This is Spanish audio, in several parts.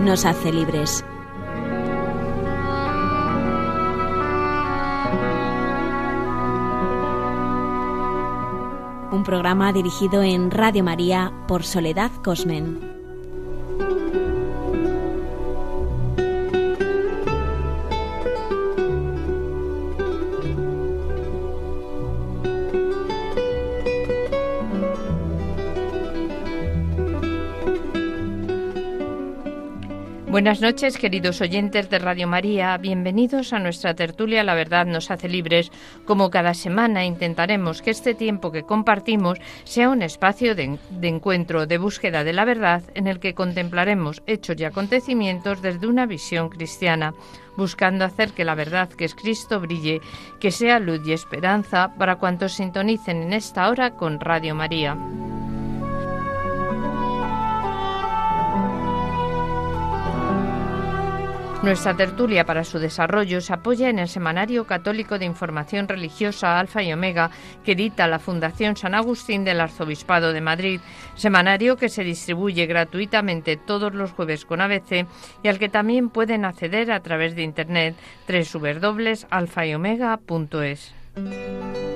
Nos hace libres. Un programa dirigido en Radio María por Soledad Cosmen. Buenas noches, queridos oyentes de Radio María. Bienvenidos a nuestra tertulia La Verdad nos hace libres. Como cada semana intentaremos que este tiempo que compartimos sea un espacio de, encuentro, de búsqueda de la verdad, en el que contemplaremos hechos y acontecimientos desde una visión cristiana, buscando hacer que la verdad que es Cristo brille, que sea luz y esperanza para cuantos sintonicen en esta hora con Radio María. Nuestra tertulia para su desarrollo se apoya en el Semanario Católico de Información Religiosa Alfa y Omega que edita la Fundación San Agustín del Arzobispado de Madrid, semanario que se distribuye gratuitamente todos los jueves con ABC y al que también pueden acceder a través de internet www.alfayomega.es.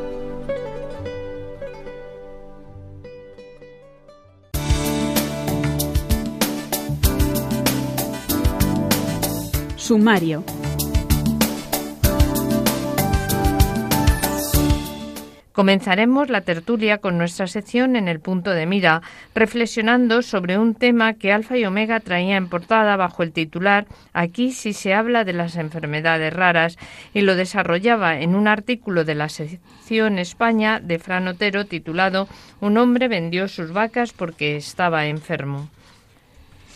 Sumario. Comenzaremos la tertulia con nuestra sección en el punto de mira, reflexionando sobre un tema que Alfa y Omega traía en portada bajo el titular Aquí sí se habla de las enfermedades raras y lo desarrollaba en un artículo de la sección España de Fran Otero titulado Un hombre vendió sus vacas porque estaba enfermo.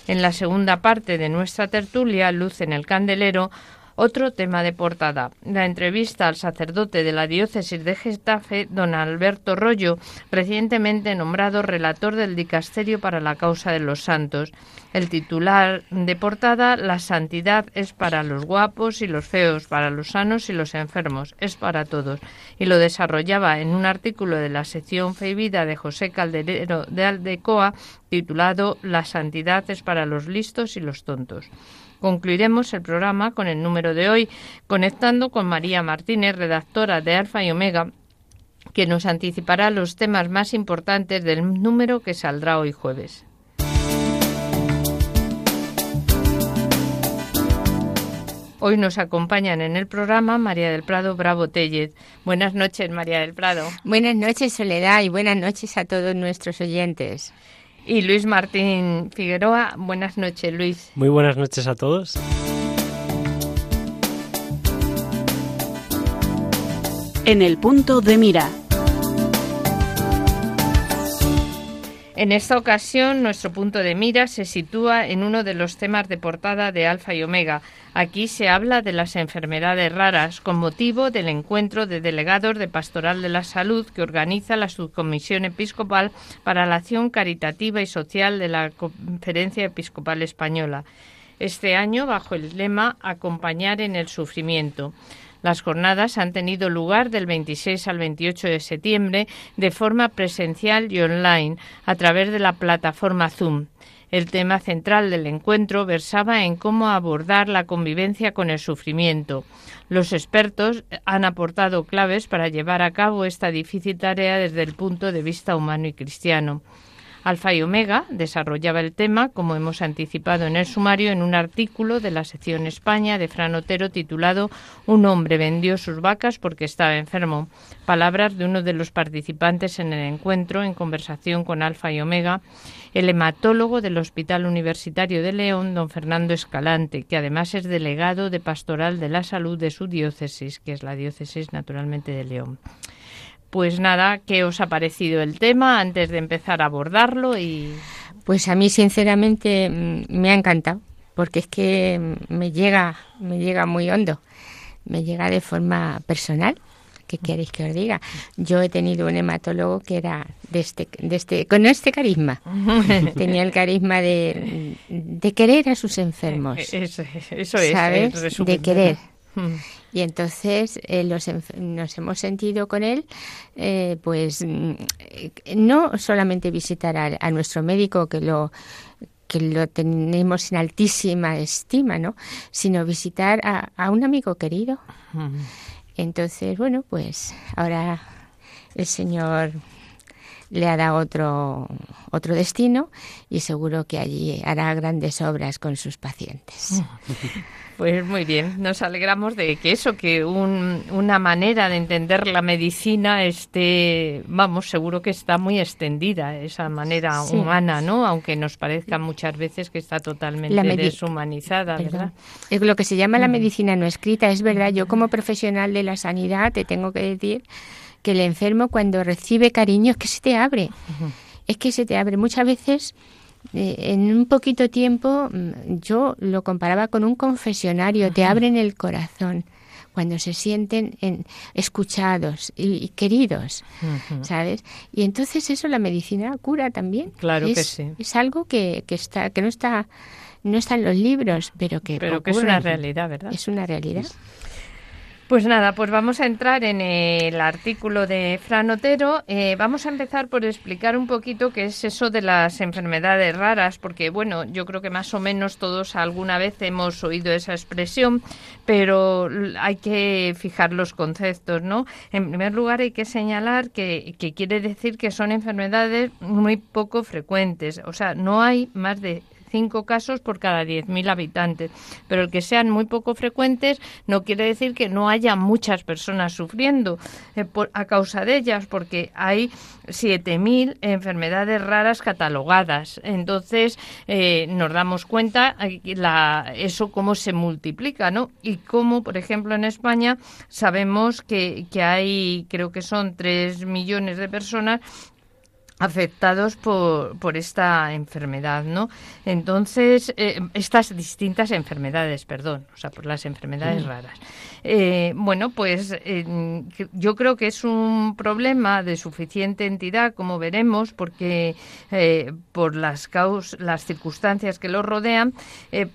En la segunda parte de nuestra tertulia, Luz en el Candelero, otro tema de portada, la entrevista al sacerdote de la diócesis de Gestafe, don Alberto Rollo, recientemente nombrado relator del Dicasterio para la Causa de los Santos. El titular de portada, La santidad es para los guapos y los feos, para los sanos y los enfermos, es para todos. Y lo desarrollaba en un artículo de la sección Fe y Vida de José Calderero de Aldecoa, titulado La santidad es para los listos y los tontos. Concluiremos el programa con el número de hoy, conectando con María Martínez, redactora de Alfa y Omega, que nos anticipará los temas más importantes del número que saldrá hoy jueves. Hoy nos acompañan en el programa María del Prado Bravo Tellez. Buenas noches, María del Prado. Buenas noches, Soledad, y buenas noches a todos nuestros oyentes. Y Luis Martín Figueroa, buenas noches, Luis. Muy buenas noches a todos. En el punto de mira. En esta ocasión, nuestro punto de mira se sitúa en uno de los temas de portada de Alfa y Omega. Aquí se habla de las enfermedades raras con motivo del encuentro de delegados de Pastoral de la Salud que organiza la Subcomisión Episcopal para la Acción Caritativa y Social de la Conferencia Episcopal Española. Este año bajo el lema Acompañar en el Sufrimiento. Las jornadas han tenido lugar del 26 al 28 de septiembre de forma presencial y online a través de la plataforma Zoom. El tema central del encuentro versaba en cómo abordar la convivencia con el sufrimiento. Los expertos han aportado claves para llevar a cabo esta difícil tarea desde el punto de vista humano y cristiano. Alfa y Omega desarrollaba el tema, como hemos anticipado en el sumario, en un artículo de la sección España de Fran Otero titulado Un hombre vendió sus vacas porque estaba enfermo. Palabras de uno de los participantes en el encuentro en conversación con Alfa y Omega, el hematólogo del Hospital Universitario de León, don Fernando Escalante, que además es delegado de Pastoral de la Salud de su diócesis, que es la diócesis naturalmente de León. Pues nada, ¿qué os ha parecido el tema antes de empezar a abordarlo? y Pues a mí sinceramente me ha encantado, porque es que me llega, me llega muy hondo, me llega de forma personal. ¿Qué queréis que os diga? Yo he tenido un hematólogo que era de este, de este, con este carisma. Tenía el carisma de, de querer a sus enfermos. Eso, eso es, ¿sabes? resumen. De querer. Y entonces eh, los nos hemos sentido con él, eh, pues no solamente visitar a, a, nuestro médico que lo que lo tenemos en altísima estima, ¿no? Sino visitar a, un amigo querido. Entonces, bueno, pues ahora el Señor le hará otro, otro destino y seguro que allí hará grandes obras con sus pacientes. Pues muy bien, nos alegramos de que eso, que una manera de entender la medicina esté, vamos, seguro que está muy extendida, esa manera humana, ¿no? Aunque nos parezca muchas veces que está totalmente deshumanizada, ¿verdad? Es lo que se llama la medicina no escrita, es verdad. Yo como profesional de la sanidad te tengo que decir que el enfermo cuando recibe cariño es que se te abre, es que se te abre. Muchas veces eh, en un poquito tiempo mm, yo lo comparaba con un confesionario, te abren el corazón cuando se sienten en, escuchados y, queridos, ¿sabes? Y entonces eso la medicina cura también. Claro que sí. Es algo que, que, está, que no está no está en los libros, pero que pero que es una realidad, ¿verdad? Es una realidad. Pues nada, pues vamos a entrar en el artículo de Fran Otero. Eh, vamos a empezar por explicar un poquito qué es eso de las enfermedades raras, porque bueno, yo creo que más o menos todos alguna vez hemos oído esa expresión, pero hay que fijar los conceptos, ¿no? En primer lugar hay que señalar que, que quiere decir que son enfermedades muy poco frecuentes, o sea, no hay más de cinco casos por cada 10.000 habitantes. Pero el que sean muy poco frecuentes no quiere decir que no haya muchas personas sufriendo eh, a causa de ellas, porque hay 7.000 enfermedades raras catalogadas. Entonces eh, nos damos cuenta eh, la, eso cómo se multiplica, ¿no? Y cómo, por ejemplo, en España sabemos que, que hay, creo que son 3 millones de personas afectados por, por esta enfermedad, ¿no? Entonces, eh, estas distintas enfermedades, perdón, o sea, por las enfermedades raras. Eh, bueno, pues eh, yo creo que es un problema de suficiente entidad, como veremos, porque por las causas, las circunstancias que lo rodean,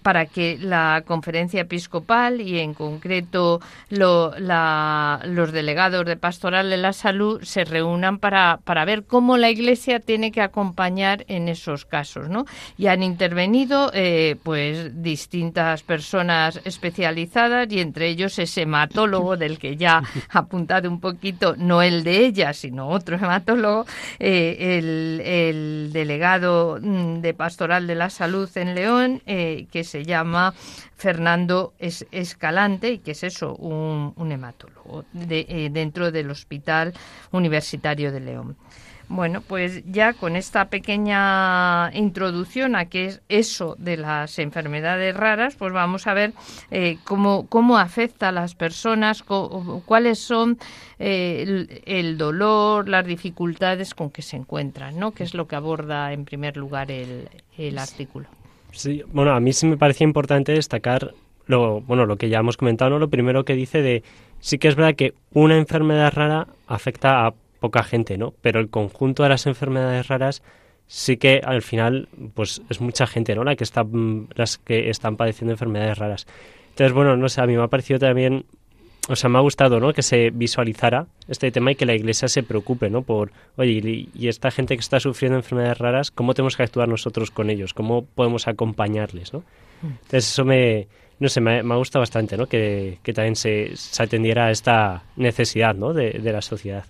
para que la conferencia episcopal y en concreto lo, la, los delegados de Pastoral de la Salud se reúnan para, para ver cómo la Iglesia tiene que acompañar en esos casos, ¿no? Y han intervenido, eh, pues, distintas personas especializadas y entre ellos ese hematólogo del que ya ha apuntado un poquito, no el de ella, sino otro hematólogo, eh, el, delegado mm, de Pastoral de la Salud en León, eh, que se llama Fernando Escalante, y que es eso, un, hematólogo dentro del Hospital Universitario de León. Bueno, pues ya con esta pequeña introducción a qué es eso de las enfermedades raras, pues vamos a ver eh, cómo, cómo afecta a las personas, cuáles son eh, el, dolor, las dificultades con que se encuentran, ¿no? Que es lo que aborda en primer lugar el, el artículo. Sí, bueno, a mí sí me parecía importante destacar lo, bueno, lo que ya hemos comentado, ¿no? Lo primero que dice de sí que es verdad que una enfermedad rara afecta a poca gente, ¿no? Pero el conjunto de las enfermedades raras sí que al final pues es mucha gente, ¿no? La que está, mm, las que están padeciendo enfermedades raras. Entonces, bueno, no sé, a mí me ha parecido también o sea, me ha gustado, ¿no? Que se visualizara este tema y que la Iglesia se preocupe, ¿no? Por, oye, y, esta gente que está sufriendo enfermedades raras, ¿cómo tenemos que actuar nosotros con ellos? ¿Cómo podemos acompañarles, ¿no? Mm. Entonces eso me, no sé, me, me gusta bastante, ¿no? Que, también se, se, atendiera a esta necesidad, ¿no? De, de la sociedad.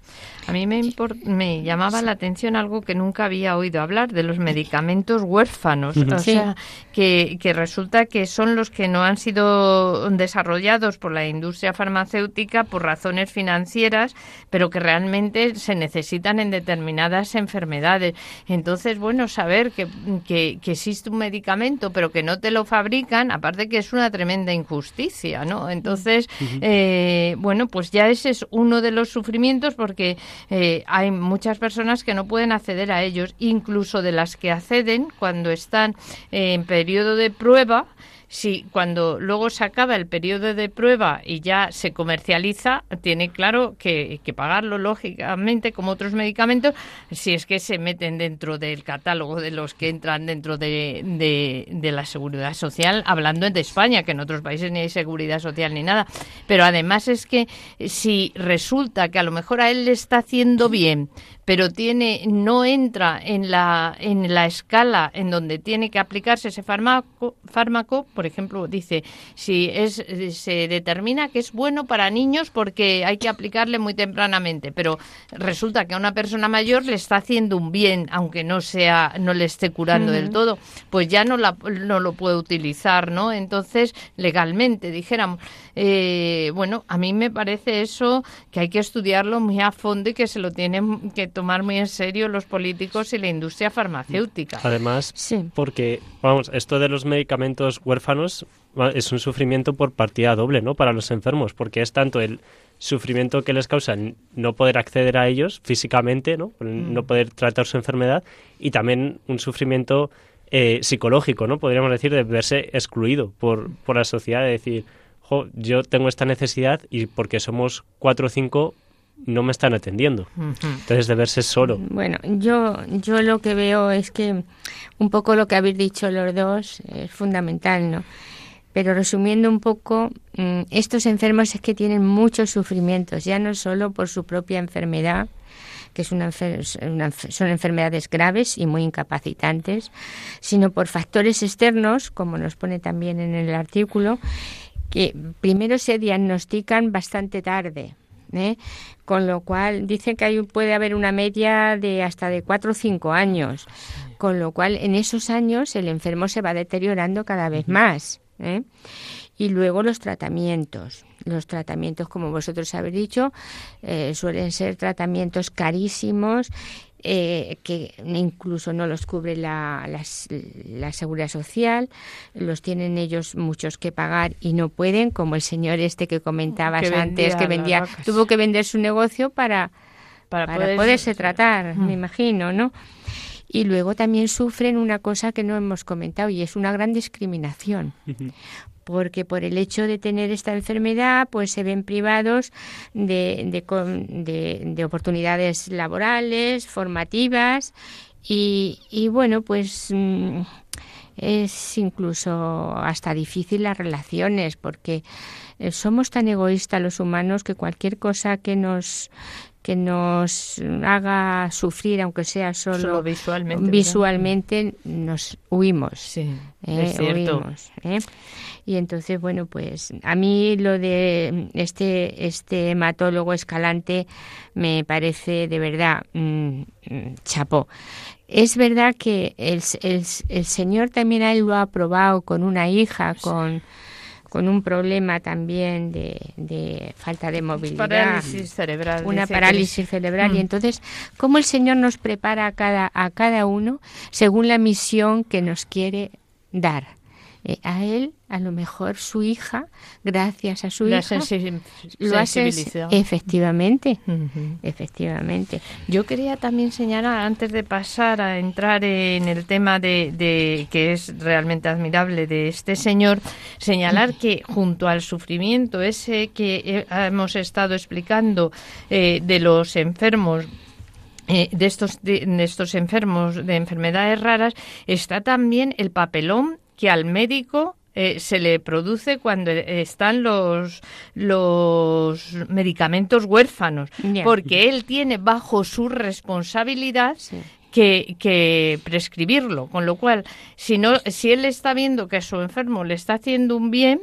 A mí me, me llamaba la atención algo que nunca había oído hablar, de los medicamentos huérfanos. O sea, que, que resulta que son los que no han sido desarrollados por la industria farmacéutica por razones financieras, pero que realmente se necesitan en determinadas enfermedades. Entonces, bueno, saber que, que, que existe un medicamento, pero que no te lo fabrican, aparte que es una tremenda injusticia, ¿no? Entonces, eh, bueno, pues ya ese es uno de los sufrimientos porque eh, hay muchas personas que no pueden acceder a ellos, incluso de las que acceden cuando están en periodo de prueba, si cuando luego se acaba el periodo de prueba y ya se comercializa, tiene claro que, que, pagarlo, lógicamente, como otros medicamentos, si es que se meten dentro del catálogo de los que entran dentro de, de, la seguridad social, hablando de España, que en otros países ni hay seguridad social ni nada. Pero además es que si resulta que a lo mejor a él le está haciendo bien, pero tiene no entra en la en la escala en donde tiene que aplicarse ese fármaco, fármaco por ejemplo, dice si es se determina que es bueno para niños porque hay que aplicarle muy tempranamente, pero resulta que a una persona mayor le está haciendo un bien, aunque no sea no le esté curando del todo, pues ya no la no lo puede utilizar, ¿no? Entonces, legalmente dijéramos, eh, bueno, a mí me parece eso que hay que estudiarlo muy a fondo y que se lo tienen que tomar muy en serio los políticos y la industria farmacéutica. Además, porque, vamos, esto de los medicamentos huérfanos es un sufrimiento por partida doble, ¿no? Para los enfermos, porque es tanto el sufrimiento que les causa no poder acceder a ellos físicamente, ¿no? No mm. poder tratar su enfermedad y también un sufrimiento eh, psicológico, ¿no? Podríamos decir, de verse excluido por, por la sociedad, de decir, yo tengo esta necesidad y porque somos cuatro o cinco no me están atendiendo. Entonces, de verse solo. Bueno, yo, yo lo que veo es que un poco lo que habéis dicho los dos es fundamental, ¿no? Pero resumiendo un poco, mm, estos enfermos es que tienen muchos sufrimientos, ya no solo por su propia enfermedad, que es una, son enfermedades graves y muy incapacitantes, sino por factores externos, como nos pone también en el artículo, que primero se diagnostican bastante tarde. ¿Eh? Con lo cual dicen que hay, puede haber una media de hasta de cuatro o cinco años. Con lo cual en esos años el enfermo se va deteriorando cada vez más. ¿eh? Y luego los tratamientos. Los tratamientos, como vosotros habéis dicho, eh, suelen ser tratamientos carísimos eh, que incluso no los cubre la, la, seguridad social, los tienen ellos muchos que pagar y no pueden, como el señor este que comentabas antes, que vendía, tuvo que vender su negocio para, para, poderse tratar, me imagino, ¿no? Y luego también sufren una cosa que no hemos comentado y es una gran discriminación. Porque por el hecho de tener esta enfermedad, pues se ven privados de, de, oportunidades laborales, formativas y, y bueno, pues mm, es incluso hasta difícil las relaciones porque eh, somos tan egoístas los humanos que cualquier cosa que nos que nos haga sufrir, aunque sea solo, visualmente, visualmente nos huimos. Sí, es eh, Huimos, ¿eh? Y entonces, bueno, pues a mí lo de este, este hematólogo escalante me parece de verdad chapó. Es verdad que el, el, el Señor también a él lo ha probado con una hija, con con un problema también de, falta de movilidad. Parálisis cerebral. Una parálisis cerebral. Y mm. entonces, ¿cómo el Señor nos prepara a cada, a cada uno según la misión que nos quiere dar? Eh, a él, a lo mejor su hija, gracias a su la hija, lo hace efectivamente, efectivamente. Yo quería también señalar antes de pasar a entrar en el tema de, que es realmente admirable de este señor, señalar que junto al sufrimiento ese que hemos estado explicando eh, de los enfermos eh, de estos de, estos enfermos de enfermedades raras está también el papelón que al médico eh, se le produce cuando están los, los medicamentos huérfanos, porque él tiene bajo su responsabilidad que, que, prescribirlo, con lo cual, si, no, si él está viendo que a su enfermo le está haciendo un bien,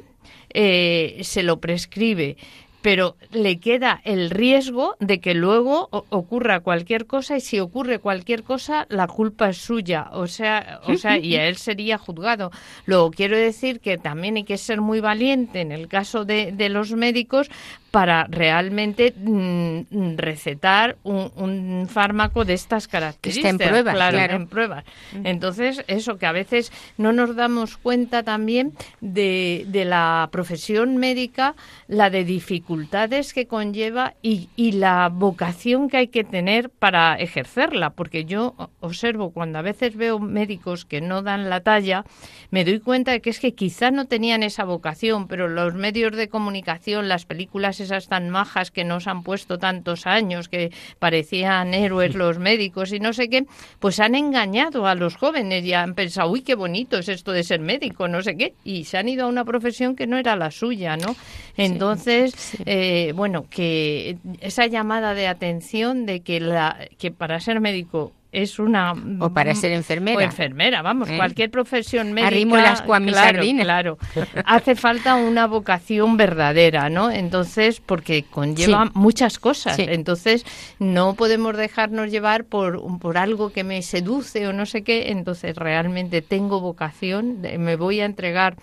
eh, se lo prescribe pero le queda el riesgo de que luego ocurra cualquier cosa y si ocurre cualquier cosa la culpa es suya, o sea, o sea, y a él sería juzgado. Luego quiero decir que también hay que ser muy valiente en el caso de, de los médicos para realmente mm, recetar un, fármaco de estas características. en pruebas, claro, en pruebas. Entonces, eso que a veces no nos damos cuenta también de, de la profesión médica, la de dificultades que conlleva y, y la vocación que hay que tener para ejercerla, porque yo observo cuando a veces veo médicos que no dan la talla, me doy cuenta de que es que quizá no tenían esa vocación, pero los medios de comunicación, las películas esas tan majas que nos han puesto tantos años, que parecían héroes los médicos y no sé qué, pues han engañado a los jóvenes y han pensado, uy, qué bonito es esto de ser médico, no sé qué, y se han ido a una profesión que no era la suya, ¿no? Entonces, eh, bueno, que esa llamada de atención de que, la, que para ser médico es una o para ser enfermera. o enfermera vamos ¿Eh? cualquier profesión médica. Arrimo mi claro, claro. Hace falta una vocación verdadera no entonces porque conlleva Sí. muchas cosas. Sí. entonces no podemos dejarnos llevar por por algo que me seduce o no sé qué. Entonces realmente tengo vocación me voy a entregar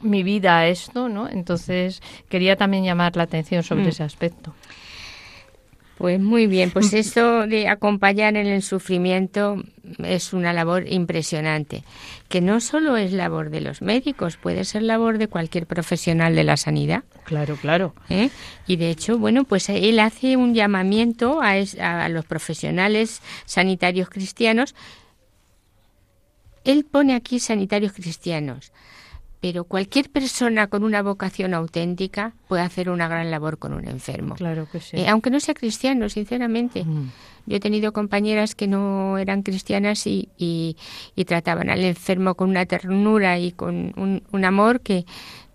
mi vida a esto no entonces quería también llamar la atención sobre Mm. ese aspecto Pues muy bien, pues eso de acompañar en el sufrimiento es una labor impresionante, que no solo es labor de los médicos, puede ser labor de cualquier profesional de la sanidad. claro claro ¿eh? Y de hecho, bueno, pues él hace un llamamiento a, es- a los profesionales sanitarios cristianos. Él pone aquí sanitarios cristianos, pero cualquier persona con una vocación auténtica puede hacer una gran labor con un enfermo. claro que sí Eh, aunque no sea cristiano, sinceramente. Mm. Yo he tenido compañeras que no eran cristianas y, y- y trataban al enfermo con una ternura y con un, un amor que,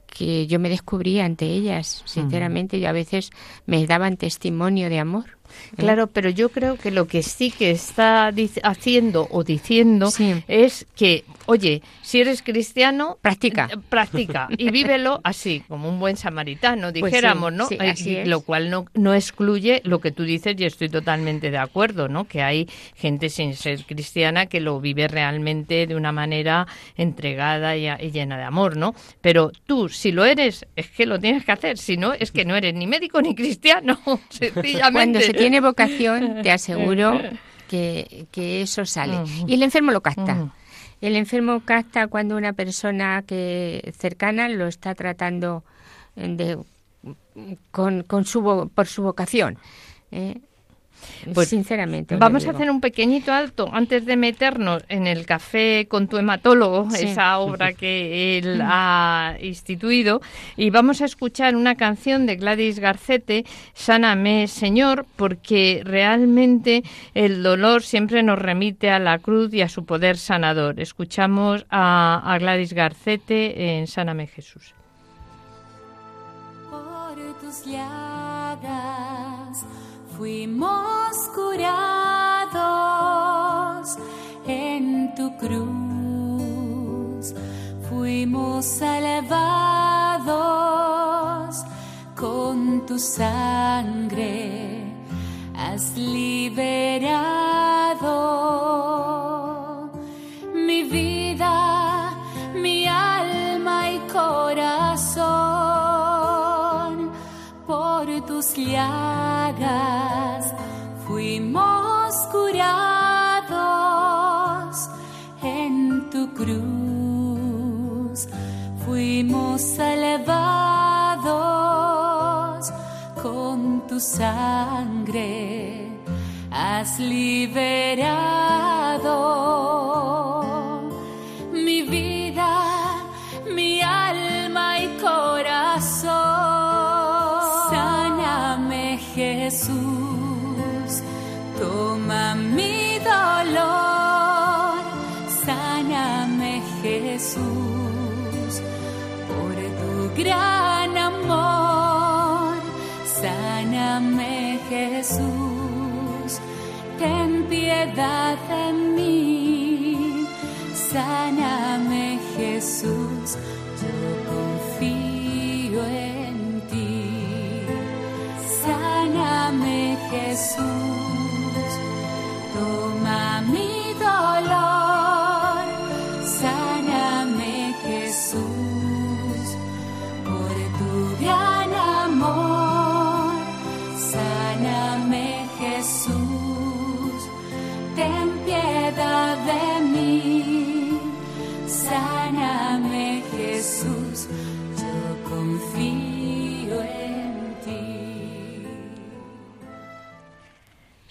que yo me descubrí ante ellas, sinceramente. Yo a veces me daban testimonio de amor. ¿Eh? Claro, pero yo creo que lo que sí que está haciendo o diciendo Sí. es que, oye, si eres cristiano, Practica. eh, practica y vívelo así, como un buen samaritano, Pues dijéramos, sí, ¿no? sí, así y es. Lo cual no, no excluye lo que tú dices y estoy totalmente de acuerdo, ¿no? Que hay gente sin ser cristiana que lo vive realmente de una manera entregada y, a- y llena de amor, ¿no? Pero tú, si lo eres, es que lo tienes que hacer, si no, es que no eres ni médico ni cristiano, sencillamente. Cuando se tiene vocación, te aseguro que, que eso sale. Y el enfermo lo capta. El enfermo capta cuando una persona que cercana lo está tratando eh, de, con, con su, por su vocación. ¿eh? Pues Sinceramente. Vamos a hacer un pequeñito alto antes de meternos en el café con tu hematólogo, Sí. esa obra que él ha instituido, y vamos a escuchar una canción de Gladys Garcete, Sáname Señor, porque realmente el dolor siempre nos remite a la cruz y a su poder sanador. Escuchamos a, a Gladys Garcete en Sáname Jesús. Tus llagas. Fuimos curados en tu cruz, fuimos salvados con tu sangre, has liberado tu sangre. Has liberado de mí. Sáname Jesús, yo confío en ti. Sáname Jesús,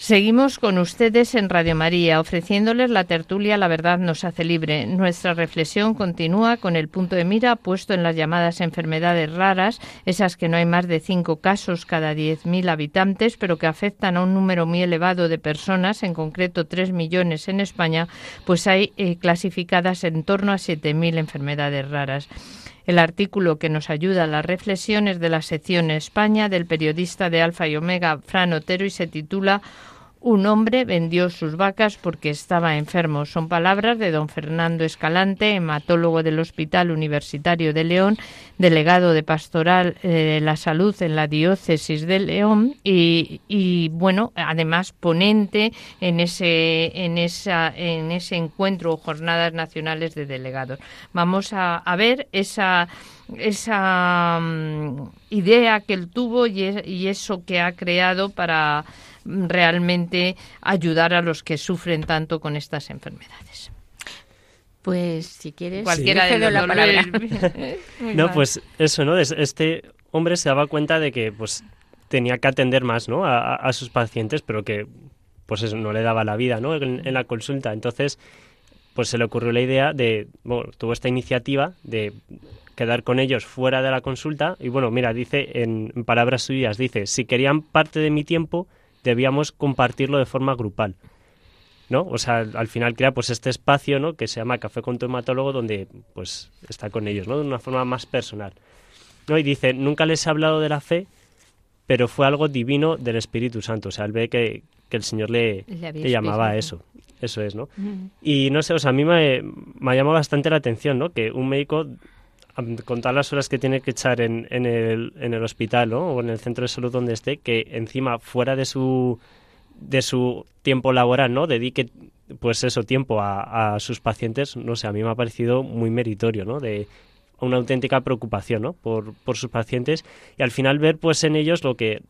Seguimos con ustedes en Radio María, ofreciéndoles la tertulia La verdad nos hace libre. Nuestra reflexión continúa con el punto de mira puesto en las llamadas enfermedades raras, esas que no hay más de cinco casos cada 10.000 habitantes, pero que afectan a un número muy elevado de personas, en concreto 3 millones en España, pues hay eh, clasificadas en torno a 7.000 enfermedades raras. El artículo que nos ayuda a las reflexiones de la sección España del periodista de Alfa y Omega, Fran Otero, y se titula un hombre vendió sus vacas porque estaba enfermo. Son palabras de don Fernando Escalante, hematólogo del Hospital Universitario de León, delegado de Pastoral eh, de la Salud en la Diócesis de León y, bueno, además ponente en ese, en, esa, en ese encuentro o jornadas nacionales de delegados. Vamos a, ver esa esa mm, idea que él tuvo y eso que ha creado para realmente ayudar a los que sufren tanto con estas enfermedades. Pues si quieres, cualquiera de la palabra. no, pues eso, ¿no? Este hombre se daba cuenta de que pues tenía que atender más, ¿no? A, sus pacientes, pero que pues eso no le daba la vida, ¿no? En, la consulta. Entonces, pues se le ocurrió la idea de, bueno, tuvo esta iniciativa de quedar con ellos fuera de la consulta y bueno, mira, dice en palabras suyas, dice, si querían parte de mi tiempo, debíamos compartirlo de forma grupal. ¿no? O sea, al final crea pues este espacio, ¿no? que se llama Café con tu hematólogo donde pues está con ellos, ¿no? De una forma más personal. ¿No? Y dice, nunca les he hablado de la fe, pero fue algo divino del Espíritu Santo, o sea, él ve que, el Señor le, llamaba a eso. Eso es, ¿no? Y no sé, o sea, a mí me, me ha llamado bastante la atención, ¿no? Que un médico con todas las horas que tiene que echar en, en, el, en el hospital o en el centro de salud donde esté, que encima fuera de su, de su tiempo laboral, ¿no? Dedique pues eso, tiempo a, a sus pacientes, no sé, a mí me ha parecido muy meritorio, ¿no? De una auténtica preocupación, ¿no? Por, por sus pacientes y al final ver pues en ellos lo que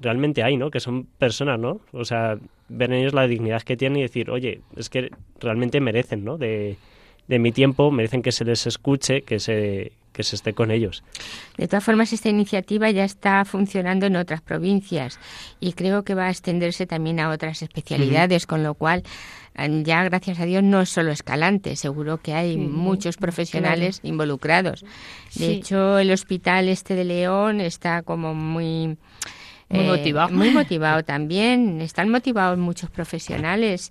realmente hay, ¿no? Que son personas, ¿no? O sea, ver en ellos la dignidad que tienen y decir, oye, es que realmente merecen, ¿no? De, de mi tiempo, merecen que se les escuche, que se, que se esté con ellos. De todas formas, esta iniciativa ya está funcionando en otras provincias y creo que va a extenderse también a otras especialidades, con lo cual ya gracias a Dios no es solo Escalante, seguro que hay muchos profesionales involucrados. De hecho, el hospital este de León está como muy muy motivado. Muy motivado también. Están motivados muchos profesionales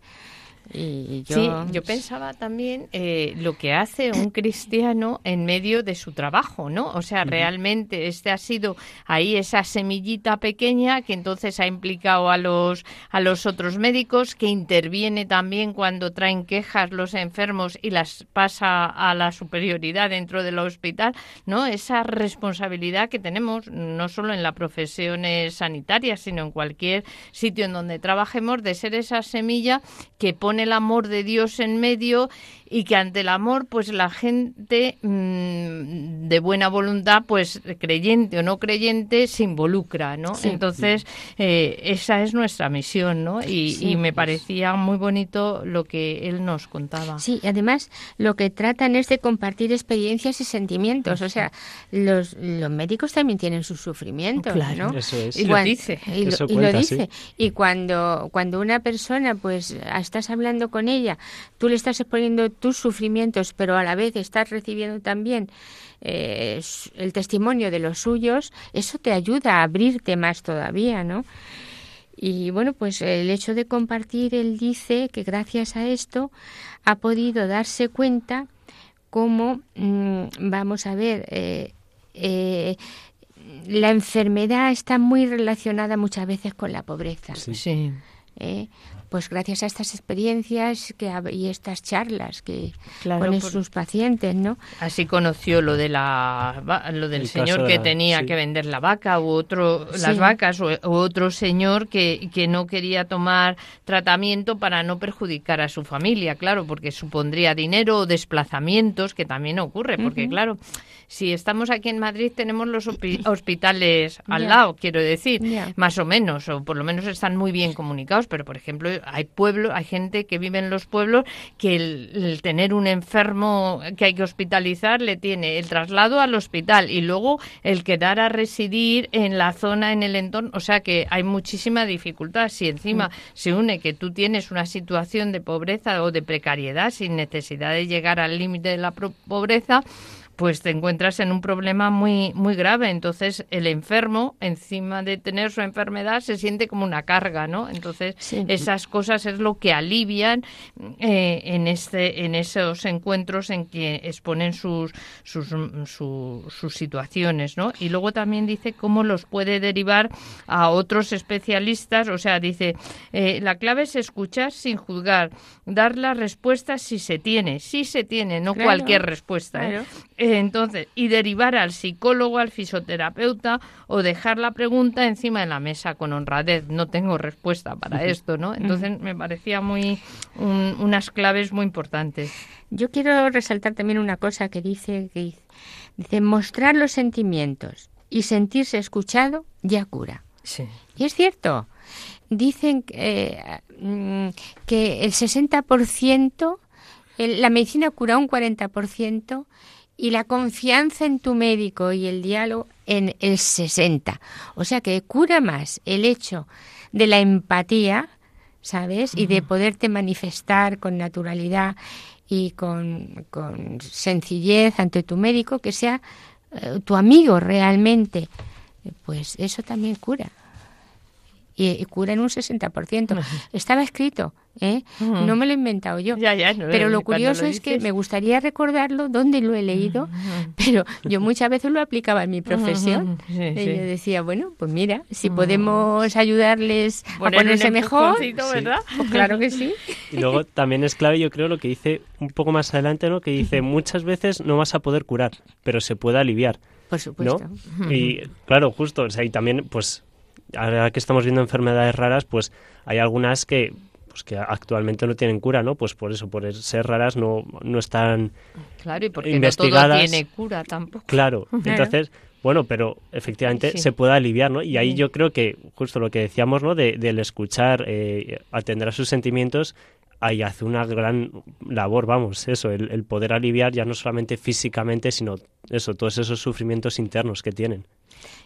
yo... Sí, yo pensaba también eh, lo que hace un cristiano en medio de su trabajo, ¿no? O sea, realmente este ha sido ahí esa semillita pequeña que entonces ha implicado a los a los otros médicos, que interviene también cuando traen quejas los enfermos y las pasa a la superioridad dentro del hospital, ¿no? Esa responsabilidad que tenemos no solo en la profesión sanitaria, sino en cualquier sitio en donde trabajemos de ser esa semilla que pone el amor de Dios en medio y que ante el amor pues la gente mm, de buena voluntad pues creyente o no creyente se involucra no entonces eh, esa es nuestra misión no y, me parecía muy bonito lo que él nos contaba. Sí además lo que tratan es de compartir experiencias y sentimientos. O sea los, los médicos también tienen sus sufrimientos claro ¿no? eso es. y, lo dice y, lo, dice. y cuando cuando una persona pues estás hablando con ella tú le estás exponiendo tus sufrimientos, pero a la vez estás recibiendo también eh, el testimonio de los suyos, eso te ayuda a abrirte más todavía, ¿no? Y bueno, pues el hecho de compartir, él dice que gracias a esto ha podido darse cuenta cómo, mm, vamos a ver, eh, eh, la enfermedad está muy relacionada muchas veces con la pobreza. Sí. sí pues gracias a estas experiencias que, y estas charlas que con sus pacientes, ¿no? Así conoció lo de la lo del señor que tenía que vender la vaca u otro las vacas o, otro señor que, que no quería tomar tratamiento para no perjudicar a su familia, claro, porque supondría dinero o desplazamientos que también ocurre, porque claro, si estamos aquí en Madrid tenemos los hospitales al lado, quiero decir, más o menos, o por lo menos están muy bien comunicados, pero por ejemplo, hay pueblos, hay gente que vive en los pueblos que el, el tener un enfermo que hay que hospitalizar le tiene el traslado al hospital y luego el quedar a residir en la zona, en el entorno, o sea que hay muchísima dificultad. Si encima se une que tú tienes una situación de pobreza o de precariedad sin necesidad de llegar al límite de la pobreza, pues te encuentras en un problema muy muy grave. Entonces el enfermo, encima de tener su enfermedad, se siente como una carga, ¿no? Entonces Sí. esas cosas es lo que alivian eh, en este en esos encuentros en que exponen sus sus, su- sus situaciones, ¿no? Y luego también dice cómo los puede derivar a otros especialistas. O sea, dice eh, la clave es escuchar sin juzgar, dar las respuestas si se tiene, si se tiene, no Claro, cualquier respuesta. ¿eh? claro. Eh, Entonces, y derivar al psicólogo, al fisioterapeuta o dejar la pregunta encima de la mesa con honradez. No tengo respuesta para esto, ¿no? Entonces, me parecía muy un- unas claves muy importantes. Yo quiero resaltar también una cosa que dice, que dice, mostrar los sentimientos y sentirse escuchado ya cura. Sí. Y es cierto. Dicen eh, mm, que el 60%, el- la medicina cura un 40% y la confianza en tu médico y el diálogo en el 60%. O sea que cura más el hecho de la empatía, ¿sabes? Y de poderte manifestar con naturalidad y con, con sencillez ante tu médico, que sea eh, tu amigo realmente. Pues eso también cura y, y cura en un 60%. Estaba escrito, ¿eh? No me lo he inventado yo. Ya, ya, no, pero lo curioso lo es que me gustaría recordarlo dónde lo he leído, pero yo muchas veces lo aplicaba en mi profesión. Sí, y sí. yo decía, bueno, pues mira, si podemos ayudarles a Poner ponerse mejor, pues claro que sí. Y luego también es clave, yo creo, lo que dice un poco más adelante, ¿no? Que dice, muchas veces no vas a poder curar, pero se puede aliviar, Por ¿no? supuesto. Y claro, justo, o sea, y también, pues, ahora que estamos viendo enfermedades raras, pues hay algunas que pues que actualmente no tienen cura, ¿no? Pues por eso, por ser raras, no, no están Claro, y porque no todo investigadas. tiene cura tampoco. Claro, entonces, bueno, pero efectivamente Sí. se puede aliviar, ¿no? Y ahí Sí. yo creo que justo lo que decíamos, ¿no? De, del escuchar, eh, atender a sus sentimientos, ahí hace una gran labor, vamos, eso, el, el poder aliviar ya no solamente físicamente, sino eso, todos esos sufrimientos internos que tienen.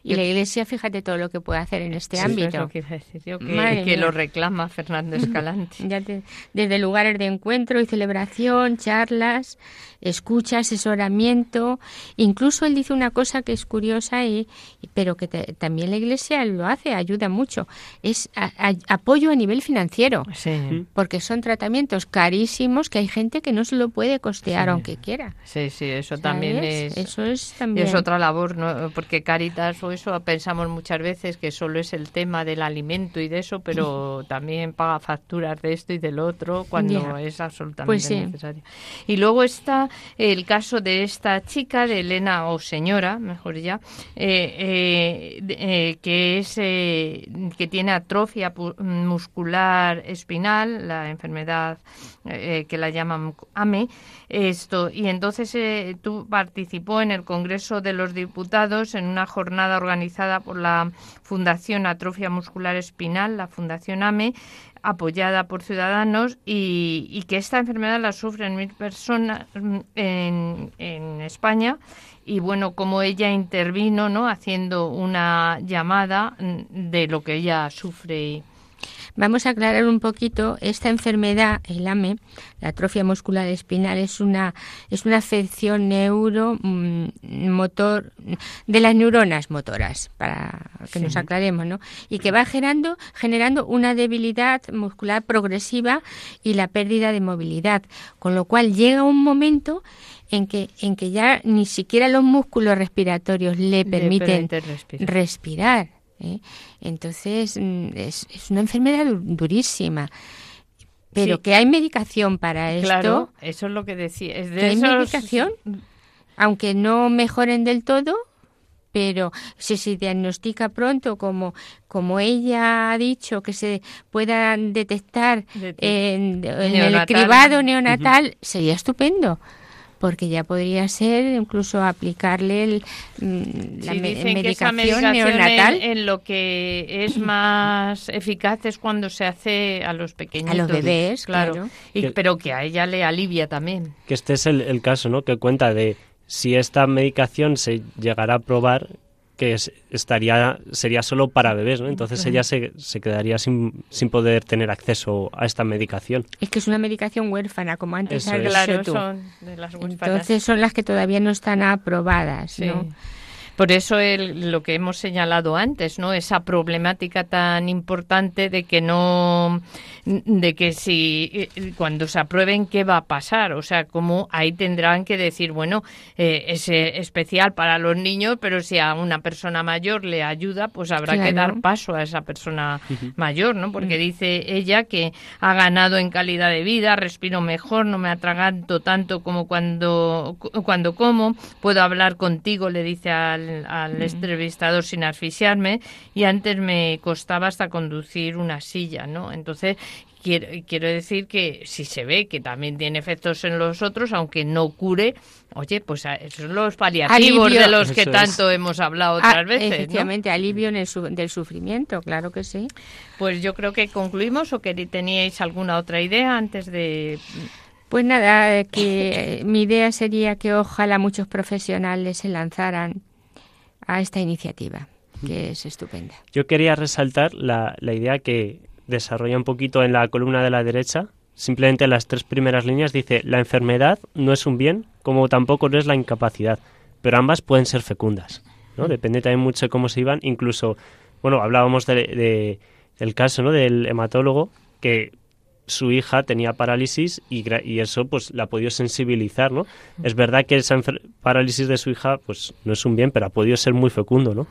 Y la Iglesia, fíjate todo lo que puede hacer en este Sí, eso es ámbito. lo que iba a decir yo, que, que lo reclama Fernando Escalante. Ya te- desde lugares de encuentro y celebración, charlas, escucha, asesoramiento. Incluso él dice una cosa que es curiosa, y, pero que te- también la Iglesia lo hace, ayuda mucho. Es a- a- apoyo a nivel financiero. Sí, Porque son tratamientos carísimos que hay gente que no se lo puede costear Sí. aunque quiera. sí, sí, eso también ¿sabes? es... Eso es también. es otra labor, ¿no? porque Caritas o eso pensamos muchas veces que solo es el tema del alimento y de eso, pero también paga facturas de esto y del otro cuando es absolutamente Pues sí. necesario. Y luego está el caso de esta chica, de Elena o señora, mejor ya, eh, eh, eh, que es eh, que tiene atrofia muscular espinal, la enfermedad eh, que la llaman AME, esto y entonces eh, tú participó en el Congreso de los Diputados en una jornada organizada por la Fundación Atrofia Muscular Espinal, la Fundación AME, apoyada por ciudadanos y, y que esta enfermedad la sufren mil personas mm, en, en España. Y bueno como ella intervino no haciendo una llamada mm, de lo que ella sufre Vamos a aclarar un poquito esta enfermedad, el AME, la atrofia muscular espinal, es una es una afección neuro mm, de las neuronas motoras, para que nos aclaremos, ¿no? Y que va generando generando una debilidad muscular progresiva y la pérdida de movilidad, con lo cual llega un momento en que en que ya ni siquiera los músculos respiratorios le permiten permite respirar. respirar. ¿Eh? Entonces, mm, es, es una enfermedad du- durísima. Pero Sí. que hay medicación para esto, Claro, eso es lo que decía. Es de que hay medicación, aunque no mejoren del todo, pero si se diagnostica pronto, como, como ella ha dicho, que se puedan detectar Detec- en, en el Neonatal. cribado neonatal, sería estupendo. Porque ya podría ser incluso aplicarle el, mm, la Sí, me- dicen que esa medicación medicación neonatal. en, en lo que es más eficaz es cuando se hace a los pequeñitos. bebés, claro. Y- Que- pero que a ella le alivia también. Que este es el, el caso, ¿no? Que cuenta de si esta medicación se llegara a probar, que es- estaría sería solo para bebés, ¿no? Entonces ella se, se quedaría sin, sin poder tener acceso a esta medicación. Es que es una medicación huérfana, como antes Eso has es. dicho Claro, tú. son de las. Entonces son las que todavía no están aprobadas, Sí. ¿no? Por eso el- lo que hemos señalado antes, ¿no? Esa problemática tan importante de que no, de que si eh, cuando se aprueben qué va a pasar, o sea, como ahí tendrán que decir, bueno, eh, es eh, especial para los niños, pero si a una persona mayor le ayuda, pues habrá que dar paso a esa persona mayor, ¿no? Porque dice ella que ha ganado en calidad de vida, respiro mejor, no me atraganto tanto como cuando, cu- cuando como, puedo hablar contigo, le dice al, al entrevistador sin asfixiarme, y antes me costaba hasta conducir una silla, ¿no? Entonces, quiero, quiero decir que si se ve que también tiene efectos en los otros, aunque no cure, oye, pues a- esos son los paliativos Alivio. de los que Eso es. tanto hemos hablado otras Ah, veces, ¿no? efectivamente, alivio en el su- del sufrimiento, claro que sí. Pues yo creo que concluimos o que teníais alguna otra idea antes de... Pues nada, eh, que eh, mi idea sería que ojalá muchos profesionales se lanzaran a esta iniciativa, que es estupenda. Yo quería resaltar la, la idea que desarrolla un poquito en la columna de la derecha. Simplemente en las tres primeras líneas dice, la enfermedad no es un bien, como tampoco lo es la incapacidad, pero ambas pueden ser fecundas. ¿no? Depende también mucho de cómo se iban. Incluso, bueno, hablábamos de, de- del caso ¿no? del hematólogo, que su hija tenía parálisis y, eso pues la ha podido sensibilizar, ¿no? Es verdad que esa parálisis de su hija pues no es un bien, pero ha podido ser muy fecundo, ¿no?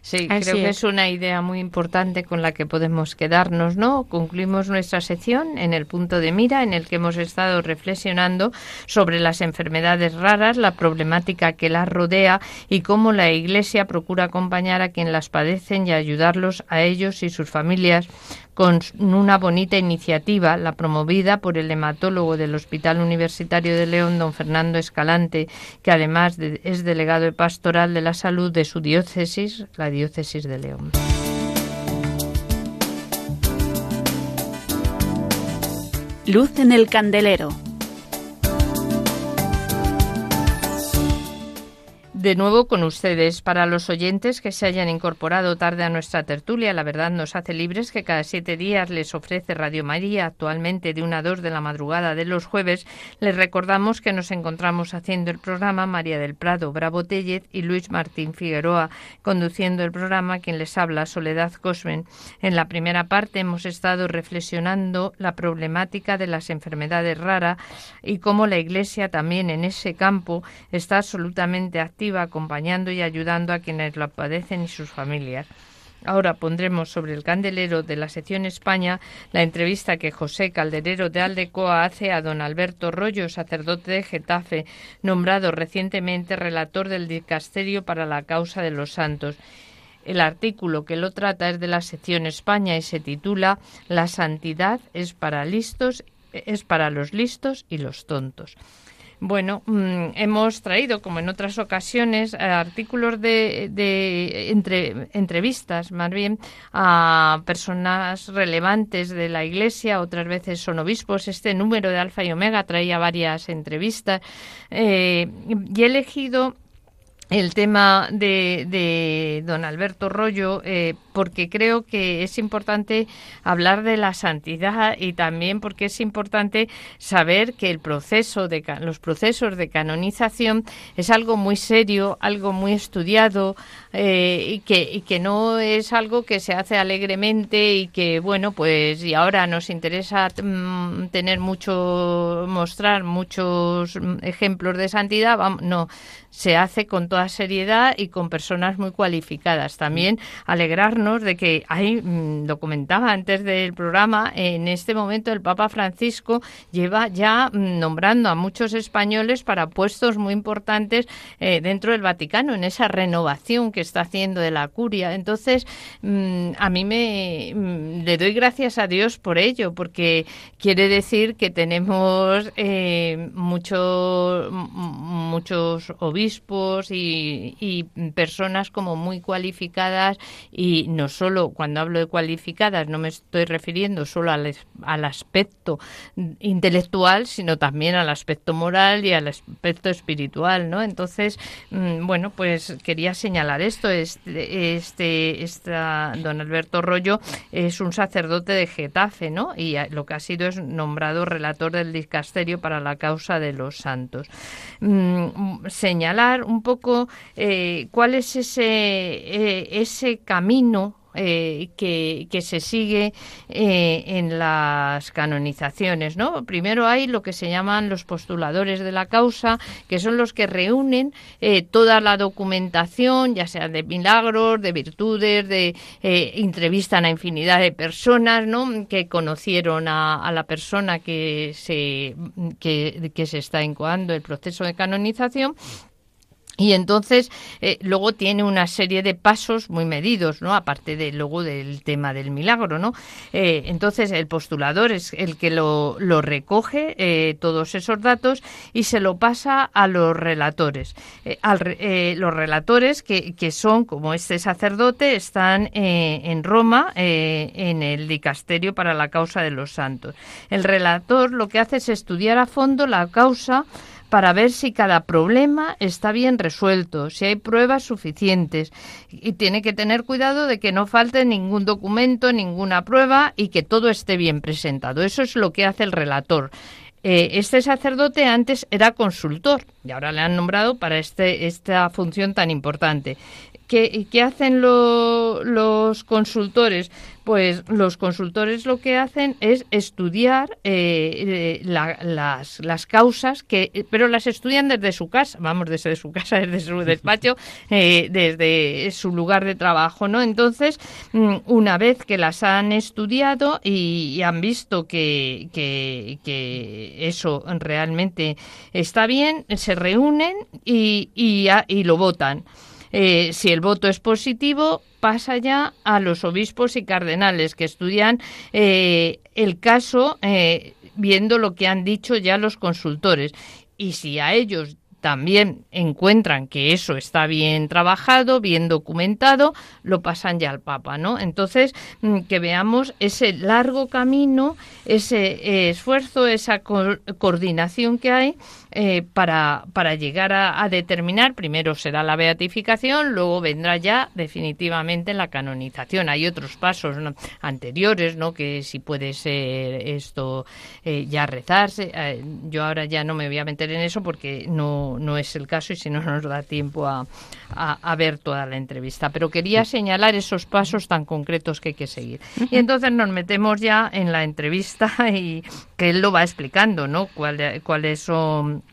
Sí, Así creo que es. es una idea muy importante con la que podemos quedarnos, ¿no? Concluimos nuestra sección en el punto de mira en el que hemos estado reflexionando sobre las enfermedades raras, la problemática que las rodea y cómo la Iglesia procura acompañar a quien las padecen y ayudarlos a ellos y sus familias con una bonita iniciativa, la promovida por el hematólogo del Hospital Universitario de León, don Fernando Escalante, que además de- es delegado de pastoral de la salud de su diócesis, la diócesis de León. Luz en el candelero. De nuevo con ustedes, para los oyentes que se hayan incorporado tarde a nuestra tertulia, la verdad nos hace libres que cada siete días les ofrece Radio María, actualmente de una a dos de la madrugada de los jueves. Les recordamos que nos encontramos haciendo el programa María del Prado, Bravo Tellez y Luis Martín Figueroa, conduciendo el programa quien les habla, Soledad Cosmen. En la primera parte hemos estado reflexionando la problemática de las enfermedades raras y cómo la Iglesia también en ese campo está absolutamente activa acompañando y ayudando a quienes lo padecen y sus familias. Ahora pondremos sobre el candelero de la sección España la entrevista que José Calderero de Aldecoa hace a don Alberto Rollo, sacerdote de Getafe, nombrado recientemente relator del dicasterio para la causa de los santos. El artículo que lo trata es de la sección España y se titula La santidad es para listos, es para los listos y los tontos. Bueno, mm, hemos traído, como en otras ocasiones, eh, artículos de, de entre, entrevistas, más bien, a personas relevantes de la Iglesia, otras veces son obispos. Este número de Alfa y Omega traía varias entrevistas eh, y he elegido el tema de, de don Alberto Rollo, eh, porque creo que es importante hablar de la santidad y también porque es importante saber que el proceso de los procesos de canonización es algo muy serio, algo muy estudiado eh, y que y que no es algo que se hace alegremente y que bueno pues y ahora nos interesa mm, tener mucho mostrar muchos mm, ejemplos de santidad, vam- no se hace con toda seriedad y con personas muy cualificadas. También alegrarnos de que hay, mm, lo comentaba antes del programa, en este momento el Papa Francisco lleva ya mm, nombrando a muchos españoles para puestos muy importantes eh, dentro del Vaticano, en esa renovación que está haciendo de la curia. Entonces, mm, a mí me le doy gracias a Dios por ello, porque quiere decir que tenemos eh, muchos obispos y, personas como muy cualificadas y no solo cuando hablo de cualificadas no me estoy refiriendo solo al, al aspecto intelectual sino también al aspecto moral y al aspecto espiritual no entonces mm, bueno pues quería señalar esto. Este este don Alberto Rollo es un sacerdote de Getafe no y lo que ha sido es nombrado relator del dicasterio para la causa de los santos. Mm, señalar un poco eh, cuál es ese, eh, ese camino eh, que, que, se sigue en las canonizaciones, ¿no? Primero hay lo que se llaman los postuladores de la causa, que son los que reúnen toda la documentación, ya sea de milagros, de virtudes, de entrevistan a infinidad de personas, ¿no? Que conocieron a, la persona que se que, que se está incoando el proceso de canonización y entonces eh, luego tiene una serie de pasos muy medidos, ¿no? Aparte de luego del tema del milagro, ¿no? Eh, entonces el postulador es el que lo, recoge eh, todos esos datos y se lo pasa a los relatores. Al, los relatores que, que, son como este sacerdote están en Roma en el dicasterio para la causa de los santos. El relator lo que hace es estudiar a fondo la causa para ver si cada problema está bien resuelto, si hay pruebas suficientes. Y tiene que tener cuidado de que no falte ningún documento, ninguna prueba y que todo esté bien presentado. Eso es lo que hace el relator. Eh, este sacerdote antes era consultor y ahora le han nombrado para este, esta función tan importante. ¿Qué, qué hacen los consultores? Pues los consultores lo que hacen es estudiar eh, eh, las, las, causas, que, pero las estudian desde su casa, vamos, desde su casa, desde su despacho, eh, desde su lugar de trabajo, ¿no? Entonces, mm, una vez que las han estudiado y, han visto que, que, que, eso realmente está bien, se reúnen y, y, y lo votan. Eh, si el voto es positivo, pasa ya a los obispos y cardenales que estudian eh, el caso eh, viendo lo que han dicho ya los consultores. Y si a ellos también encuentran que eso está bien trabajado, bien documentado, lo pasan ya al Papa, ¿no? Entonces, mm, que veamos ese largo camino, ese esfuerzo, esa coordinación que hay eh, para, para llegar a, determinar, primero será la beatificación, luego vendrá ya definitivamente la canonización. Hay otros pasos anteriores, ¿no? Que si puede ser esto eh, ya rezarse. Eh, yo ahora ya no me voy a meter en eso porque no, no es el caso y si no nos da tiempo a, a, ver toda la entrevista. Pero quería señalar esos pasos tan concretos que hay que seguir. Y entonces nos metemos ya en la entrevista y que él lo va explicando, ¿no? cuáles son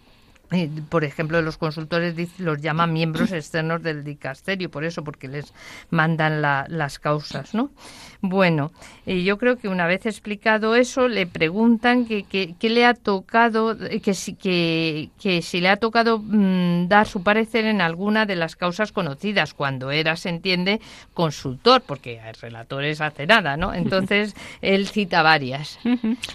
por ejemplo, los consultores los llaman miembros externos del dicasterio, por eso, porque les mandan las causas, ¿no? Bueno, y yo creo que una vez explicado eso, le preguntan que, que, le ha tocado, que si, que, que si le ha tocado mm, dar su parecer en alguna de las causas conocidas, cuando era, se entiende, consultor, porque el relator es hace nada, ¿no? Entonces, él cita varias.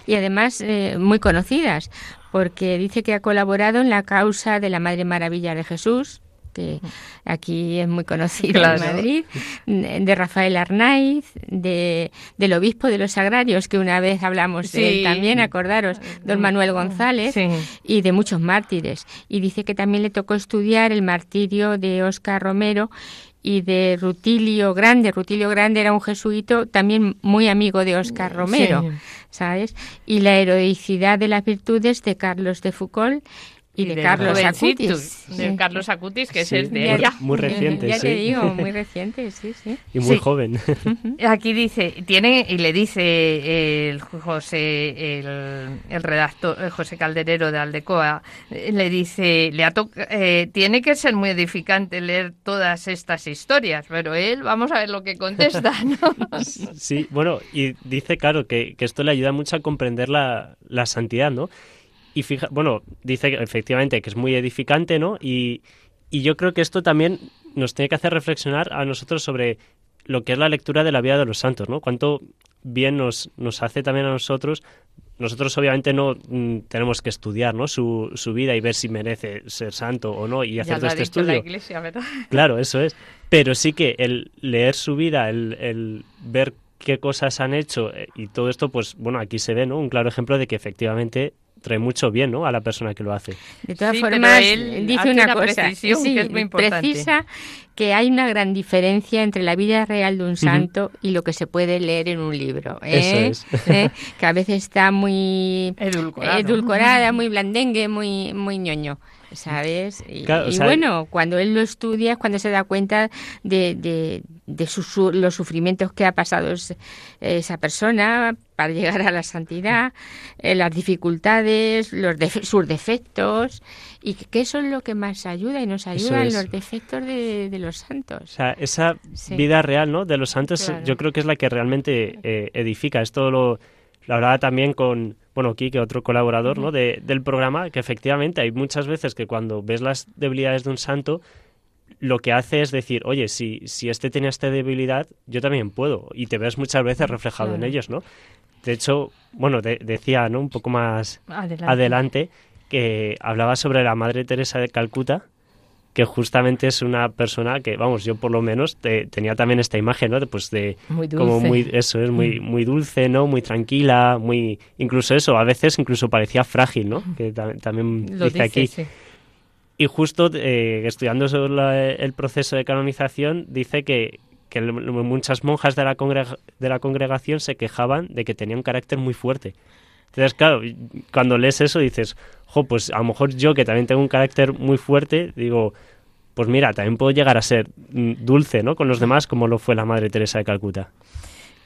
Y además, eh, muy conocidas porque dice que ha colaborado en la causa de la Madre Maravilla de Jesús, que aquí es muy conocida en Madrid, de Rafael Arnaiz, de, del obispo de los agrarios, que una vez hablamos de él también, acordaros, don Manuel González, y de muchos mártires. Y dice que también le tocó estudiar el martirio de Oscar Romero y de Rutilio Grande. Rutilio Grande era un jesuito también muy amigo de Oscar Romero, ¿sabes? Y la heroicidad de las virtudes de Carlos de Foucault y de Carlos Acutis. De. Carlos Acutis, que Sí, es de muy- ella. muy reciente, Ya sí. te digo, muy reciente, sí, sí. Y muy Sí. joven. Aquí dice, tiene, y le dice el José, el, el redactor, el José Calderero de Aldecoa, eh, le dice, le ha to- eh, tiene que ser muy edificante leer todas estas historias, pero él, vamos a ver lo que contesta, ¿no? Sí, bueno, y dice, claro, que, que esto le ayuda mucho a comprender la, la santidad, ¿no? Y fija, bueno, dice que efectivamente que es muy edificante, ¿no? Y, y yo creo que esto también nos tiene que hacer reflexionar a nosotros sobre lo que es la lectura de la vida de los santos, ¿no? Cuánto bien nos, nos hace también a nosotros. Nosotros obviamente no mm, tenemos que estudiar, ¿no? Su, su vida y ver si merece ser santo o no y Ya hacer lo todo ha este dicho la estudio. iglesia, ¿verdad? Claro, eso es. Pero sí que el leer su vida, el, el ver qué cosas han hecho eh, y todo esto, pues bueno, aquí se ve, ¿no? Un claro ejemplo de que efectivamente trae mucho bien, ¿no? A la persona que lo hace. De todas Sí, formas, él dice hace una, una cosa, sí, que es muy importante. precisa que hay una gran diferencia entre la vida real de un santo y lo que se puede leer en un libro. ¿eh? Eso es. ¿Eh? Que a veces está muy edulcorada, muy blandengue, muy, muy ñoño. ¿Sabes? Y, Claro, o y sea, bueno, cuando él lo estudia es cuando se da cuenta de, de, de su- los sufrimientos que ha pasado es- esa persona para llegar a la santidad, eh, las dificultades, los defe- sus defectos, y que, eso es lo que más ayuda y nos ayuda en los defectos de, de los O santos. sea, esa Sí. vida real, ¿no? De los santos, Claro. yo creo que es la que realmente eh, edifica. Esto lo, lo hablaba también con, bueno, Kike, otro colaborador, ¿no? De- del programa, que efectivamente hay muchas veces que cuando ves las debilidades de un santo, lo que hace es decir, oye, si, si este tiene esta debilidad, yo también puedo. Y te ves muchas veces reflejado en ellos, ¿no? De hecho, bueno, de- decía, ¿no? Un poco más Adelante. adelante, que hablaba sobre la Madre Teresa de Calcuta, que justamente es una persona que, vamos, yo por lo menos te- tenía también esta imagen, ¿no? De, pues de Muy como dulce. muy eso es muy muy dulce, ¿no? Muy tranquila, muy incluso eso, a veces incluso parecía frágil, ¿no? Que ta- también Lo dice, dice, aquí. sí. Y justo eh, estudiando sobre la- el proceso de canonización, dice que, que muchas monjas de la, congrega- de la congregación se quejaban de que tenía un carácter muy fuerte. Entonces, claro, cuando lees eso dices, jo, pues a lo mejor yo que también tengo un carácter muy fuerte, digo, pues mira, también puedo llegar a ser mm, dulce, ¿no? Con los demás, como lo fue la Madre Teresa de Calcuta.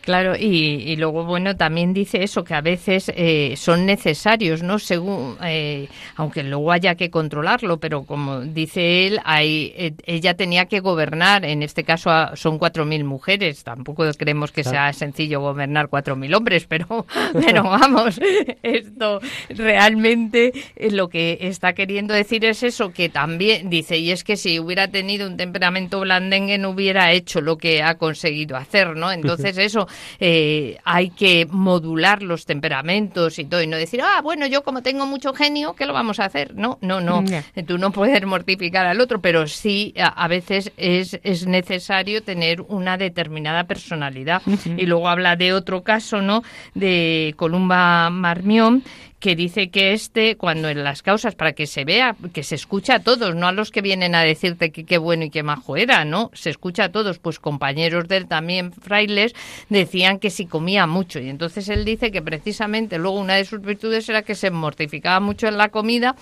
Claro, y, y luego, bueno, también dice eso, que a veces eh, son necesarios, ¿no? Según, eh, aunque luego haya que controlarlo, pero como dice él, hay, eh, ella tenía que gobernar, en este caso a- son 4.000 mujeres, tampoco creemos que sea sencillo gobernar 4.000 hombres, pero, pero vamos, esto realmente eh, lo que está queriendo decir es eso, que también dice, y es que si hubiera tenido un temperamento blandengue no hubiera hecho lo que ha conseguido hacer, ¿no? Entonces eso, eh, hay que modular los temperamentos y todo, y no decir, ah, bueno, yo como tengo mucho genio, ¿qué lo vamos a hacer? No, no, no, tú no puedes mortificar al otro, pero sí a, a veces es, es necesario tener una determinada personalidad. Y luego habla de otro caso, ¿no? De Columba Marmión, que dice que este, cuando en las causas, para que se vea, que se escucha a todos, no a los que vienen a decirte que qué bueno y qué majo era, ¿no? Se escucha a todos, pues compañeros de él también, frailes, decían que si comía mucho. Y entonces él dice que precisamente luego una de sus virtudes era que se mortificaba mucho en la comida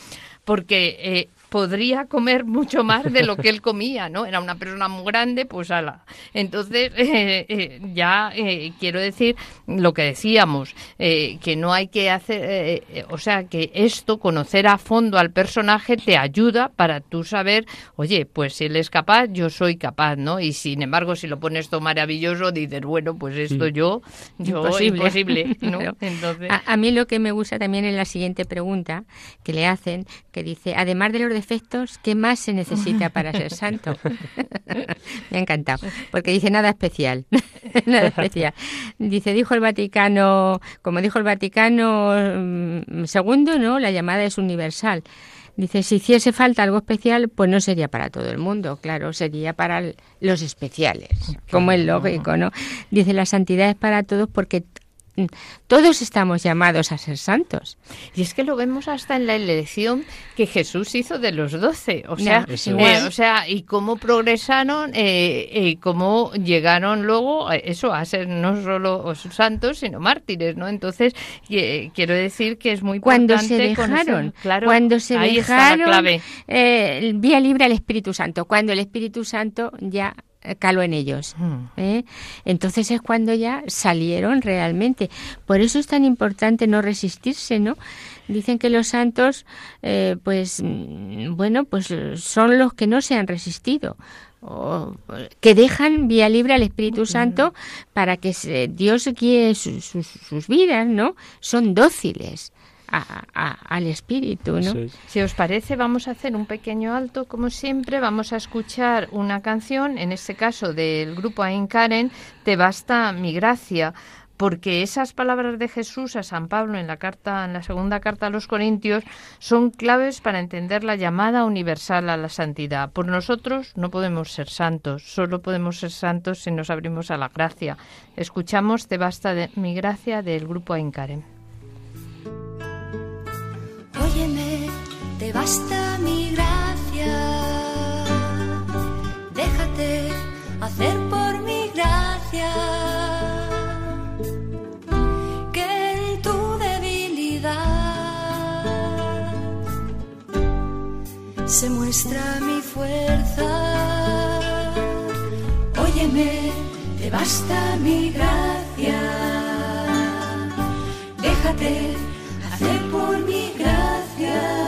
porque eh, podría comer mucho más de lo que él comía, ¿no? Era una persona muy grande, pues ala. Entonces, eh, eh, ya eh, quiero decir lo que decíamos, eh, que no hay que hacer, eh, o sea, que esto, conocer a fondo al personaje, te ayuda para tú saber, oye, pues si él es capaz, yo soy capaz, ¿no? Y sin embargo, si lo pones todo maravilloso, dices, bueno, pues esto yo, yo Imposible. imposible, ¿no? Entonces, A, a mí lo que me gusta también es la siguiente pregunta que le hacen, que dice, además de los defectos, ¿qué más se necesita para ser santo? me ha encantado, porque dice nada especial, nada especial. Dice, dijo el Vaticano, como dijo el Vaticano mm, segundo, ¿no? La llamada es universal. Dice, si hiciese falta algo especial, pues no sería para todo el mundo, claro, sería para los especiales, como es lógico, ¿no? Dice, la santidad es para todos porque mm, todos estamos llamados a ser santos. Y es que lo vemos hasta en la elección que Jesús hizo de los doce. O sea, eh, o sea y cómo progresaron eh, y cómo llegaron luego a eso a ser no solo santos, sino mártires, ¿no? Entonces, eh, quiero decir que es muy Cuando importante se conocer- dejaron, claro, cuando se ahí está la dejaron clave. eh, vía libre al Espíritu Santo, cuando el Espíritu Santo ya eh, caló en ellos. Mm. ¿eh? Entonces es cuando ya salieron realmente. Por eso es tan importante no resistirse, ¿no? Dicen que los santos, eh, pues, mm, bueno, pues eh, son los que no se han resistido. o, eh, que dejan vía libre al Espíritu Santo para que Dios guíe sus, sus, sus vidas, ¿no? Son dóciles a- a- al Espíritu, ¿no? Si os parece, vamos a hacer un pequeño alto, como siempre. Vamos a escuchar una canción, en este caso del grupo Ain Karen, Te basta mi gracia. Porque esas palabras de Jesús a San Pablo en la carta, en la segunda carta a los Corintios, son claves para entender la llamada universal a la santidad. Por nosotros no podemos ser santos, solo podemos ser santos si nos abrimos a la gracia. Escuchamos Te basta de mi gracia del grupo Ain Karen. Hacer por mi gracia. Que en tu debilidad se muestra mi fuerza. Óyeme, te basta mi gracia. Déjate hacer por mi gracia.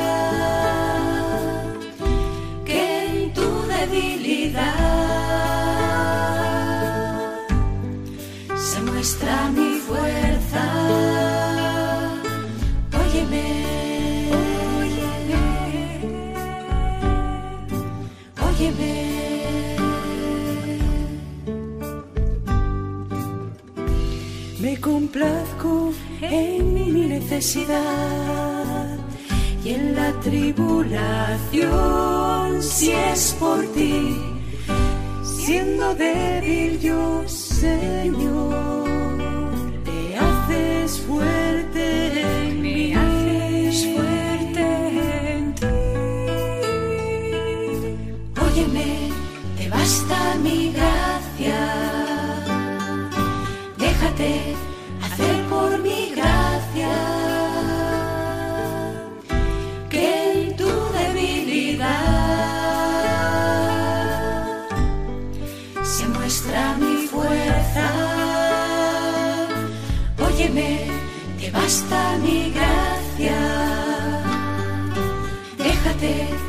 Y en la tribulación si es por ti, siendo débil yo, Señor, te haces fuerte en mí, haces fuerte en ti. Óyeme, te basta mi gracia. Déjate se muestra mi fuerza. Óyeme, te basta mi gracia. Déjate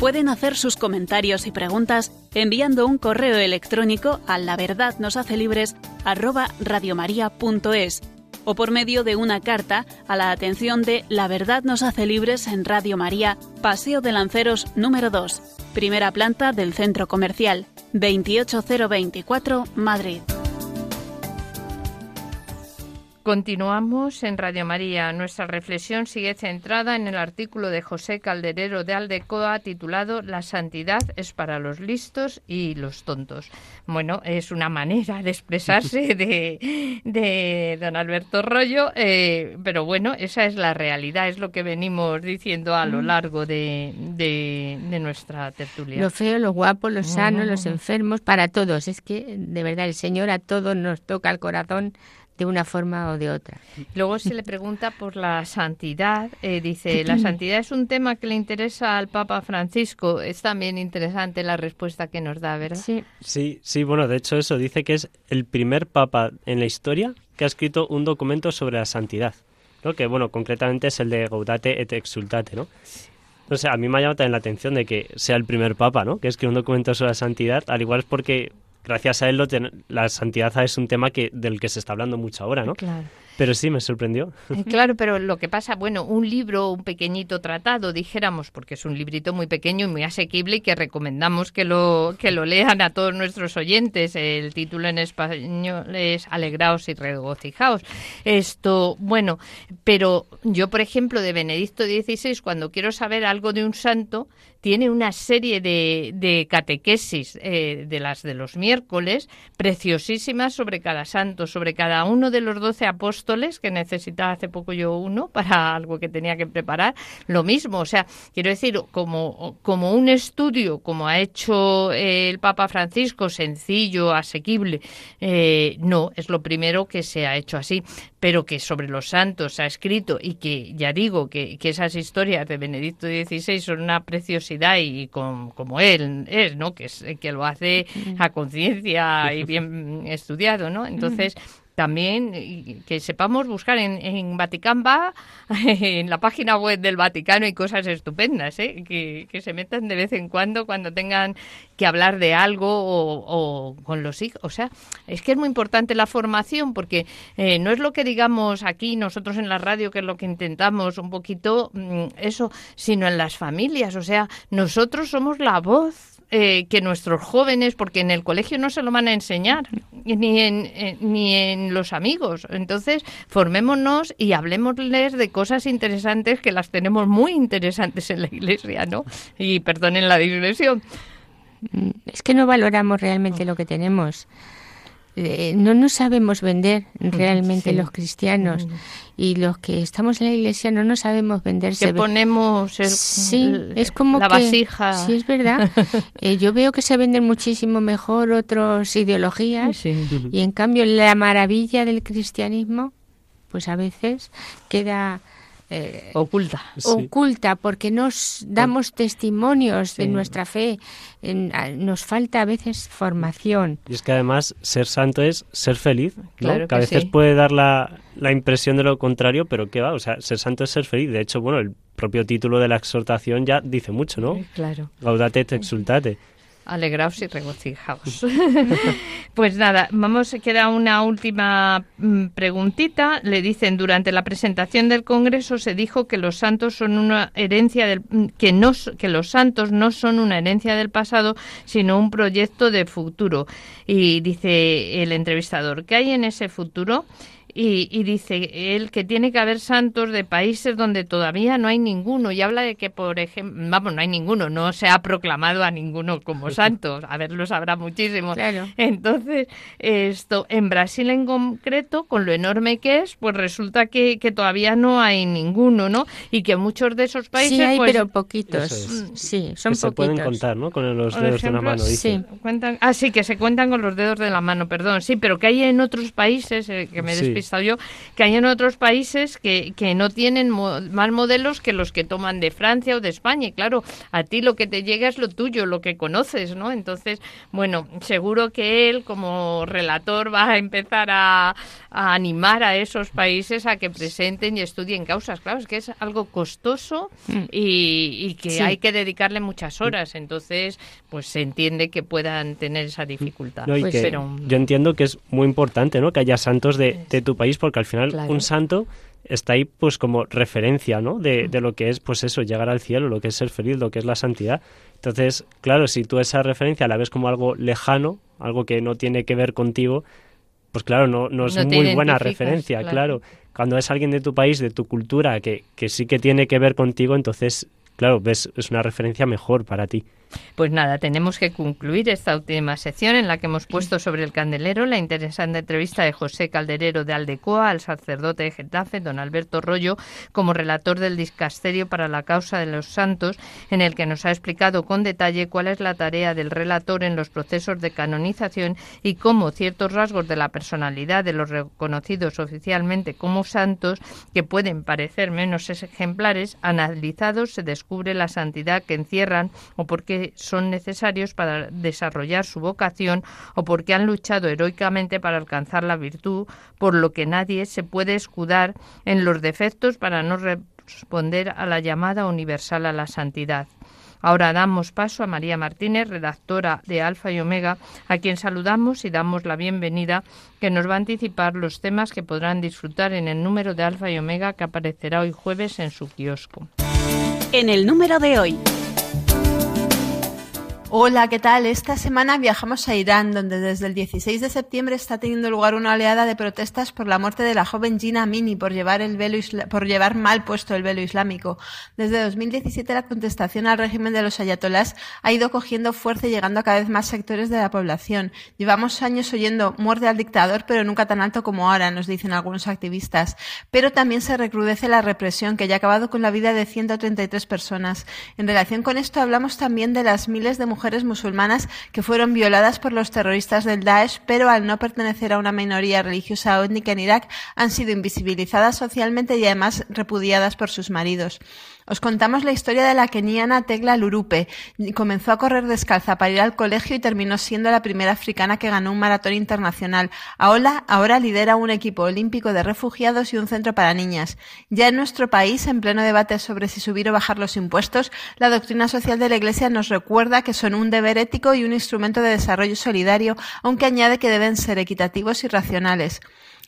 Pueden hacer sus comentarios y preguntas enviando un correo electrónico a la verdad nos hace libres o por medio de una carta a la atención de La Verdad nos hace libres en Radio María, Paseo de Lanceros número 2, primera planta del Centro Comercial, 28024, Madrid. Continuamos en Radio María. Nuestra reflexión sigue centrada en el artículo de José Calderero de Aldecoa titulado La santidad es para los listos y los tontos. Bueno, es una manera de expresarse de, de don Alberto Rollo, eh, pero bueno, esa es la realidad, es lo que venimos diciendo a lo largo de, de- de nuestra tertulia. Los feos, los guapos, los sanos, los enfermos, para todos. Es que, de verdad, el Señor a todos nos toca el corazón de una forma o de otra. Luego se le pregunta por la santidad. eh, dice, la santidad es un tema que le interesa al Papa Francisco. Es también interesante la respuesta que nos da, ¿verdad? Sí, Sí, sí, bueno, de hecho eso dice que es el primer papa en la historia que ha escrito un documento sobre la santidad, ¿no? Que, bueno, concretamente es el de Gaudate et Exultate, ¿no? No sé, a mí me ha llamado también la atención de que sea el primer papa, ¿no? Que escribe un documento sobre la santidad, al igual es porque gracias a él lo ten- la santidad es un tema que del que se está hablando mucho ahora, ¿no? Claro. Pero sí, me sorprendió. Eh, claro, pero lo que pasa, bueno, un libro, un pequeñito tratado, dijéramos, porque es un librito muy pequeño y muy asequible y que recomendamos que lo, que lo lean a todos nuestros oyentes. El título en español es Alegraos y regocijaos. Esto, bueno, pero yo, por ejemplo, de Benedicto XVI, cuando quiero saber algo de un santo, tiene una serie de, catequesis eh, de las de los miércoles preciosísimas sobre cada santo, sobre cada uno de los doce apóstoles, que necesitaba hace poco yo uno para algo que tenía que preparar. Lo mismo, o sea, quiero decir, como, como un estudio, como ha hecho eh, el Papa Francisco, sencillo, asequible, eh, no, es lo primero que se ha hecho así, pero que sobre los santos se ha escrito y que ya digo que, que esas historias de Benedicto XVI son una preciosidad y como él es, ¿no? Que, es, que lo hace a conciencia y bien estudiado, ¿no? Entonces, también que sepamos buscar en, en Vaticán va, en la página web del Vaticano hay cosas estupendas, ¿eh? que, se metan de vez en cuando cuando tengan que hablar de algo o, con los hijos. O sea, es que es muy importante la formación porque eh, no es lo que digamos aquí nosotros en la radio, que es lo que intentamos un poquito mm, eso, sino en las familias. O sea, nosotros somos la voz eh, que nuestros jóvenes, porque en el colegio no se lo van a enseñar, ni en, eh, ni en los amigos. Entonces, formémonos y hablemosles de cosas interesantes que las tenemos muy interesantes en la iglesia, ¿no? Y perdonen la digresión. Es que no valoramos realmente lo que tenemos. Eh, no nos sabemos vender realmente los cristianos y los que estamos en la iglesia no nos sabemos vender. Que ponemos sí, es como la vasija. Sí, es verdad. Eh, yo veo que se venden muchísimo mejor otras ideologías y en cambio la maravilla del cristianismo, pues a veces queda eh, oculta. Oculta, porque nos damos testimonios de nuestra fe. nos falta a veces formación. Y es que además ser santo es ser feliz, ¿no? que, a veces puede dar la, la, impresión de lo contrario, pero ¿qué va? O sea, ser santo es ser feliz. De hecho, bueno, el propio título de la exhortación ya dice mucho, ¿no? Claro. Gaudate exultate. Alegraos y regocijaos. pues nada, vamos, queda una última mm, preguntita. Le dicen, durante la presentación del Congreso se dijo que los santos son una herencia del, mm, que no, que los santos no son una herencia del pasado, sino un proyecto de futuro. Y dice el entrevistador, ¿qué hay en ese futuro? Y, dice él que tiene que haber santos de países donde todavía no hay ninguno y habla de que, por ejemplo, vamos, no hay ninguno, no se ha proclamado a ninguno como santos, a ver, los habrá muchísimos. Entonces, esto, en Brasil en concreto, con lo enorme que es, pues resulta que, que todavía no hay ninguno, ¿no? Y que muchos de esos países... Sí, hay, pues, pero poquitos. Sí, son que se pueden contar, ¿no? Con los dedos de la mano, dice. Sí. Cuentan, ah, sí, que se cuentan con los dedos de la mano, perdón. Sí, pero que hay en otros países, eh, que me despido yo, que hay en otros países que, que no tienen más modelos que los que toman de Francia o de España. Y claro, a ti lo que te llega es lo tuyo, lo que conoces, ¿no? Entonces, bueno, seguro que él como relator va a empezar a, animar a esos países a que presenten y estudien causas. Claro, es que es algo costoso mm. y, que hay que dedicarle muchas horas. Entonces, pues se entiende que puedan tener esa dificultad. Pues, yo entiendo que es muy importante, ¿no? Que haya santos de, de tu país porque al final un santo está ahí pues como referencia, ¿no? De, de, lo que es pues eso, llegar al cielo, lo que es ser feliz, lo que es la santidad. Entonces, claro, si tú esa referencia la ves como algo lejano, algo que no tiene que ver contigo, pues claro, no, no es muy buena referencia, claro. Cuando es alguien de tu país, de tu cultura, que, que sí que tiene que ver contigo, entonces, claro, ves, es una referencia mejor para ti. Pues nada, tenemos que concluir esta última sección en la que hemos puesto sobre el candelero la interesante entrevista de José Calderero de Aldecoa al sacerdote de Getafe, don Alberto Rollo, como relator del Discasterio para la causa de los santos, en el que nos ha explicado con detalle cuál es la tarea del relator en los procesos de canonización y cómo ciertos rasgos de la personalidad de los reconocidos oficialmente como santos, que pueden parecer menos ejemplares, analizados se descubre la santidad que encierran o porque son necesarios para desarrollar su vocación o porque han luchado heroicamente para alcanzar la virtud, por lo que nadie se puede escudar en los defectos para no responder a la llamada universal a la santidad. Ahora damos paso a María Martínez, redactora de Alfa y Omega, a quien saludamos y damos la bienvenida, que nos va a anticipar los temas que podrán disfrutar en el número de Alfa y Omega que aparecerá hoy jueves en su kiosco. En el número de hoy. Hola, ¿qué tal? Esta semana viajamos a Irán, donde desde el 16 de septiembre está teniendo lugar una oleada de protestas por la muerte de la joven Gina Amini por llevar, el velo por llevar mal puesto el velo islámico. Desde 2017 la contestación al régimen de los ayatolás ha ido cogiendo fuerza y llegando a cada vez más sectores de la población. Llevamos años oyendo muerte al dictador, pero nunca tan alto como ahora, nos dicen algunos activistas. Pero también se recrudece la represión que ya ha acabado con la vida de 133 personas. En relación con esto hablamos también de las miles de mujeres mujeres musulmanas que fueron violadas por los terroristas del Daesh, pero al no pertenecer a una minoría religiosa o étnica en Irak, han sido invisibilizadas socialmente y además repudiadas por sus maridos. Os contamos la historia de la keniana Tegla Lurupe. Comenzó a correr descalza para ir al colegio y terminó siendo la primera africana que ganó un maratón internacional. Ahora, ahora lidera un equipo olímpico de refugiados y un centro para niñas. Ya en nuestro país, en pleno debate sobre si subir o bajar los impuestos, la doctrina social de la Iglesia nos recuerda que son un deber ético y un instrumento de desarrollo solidario, aunque añade que deben ser equitativos y racionales.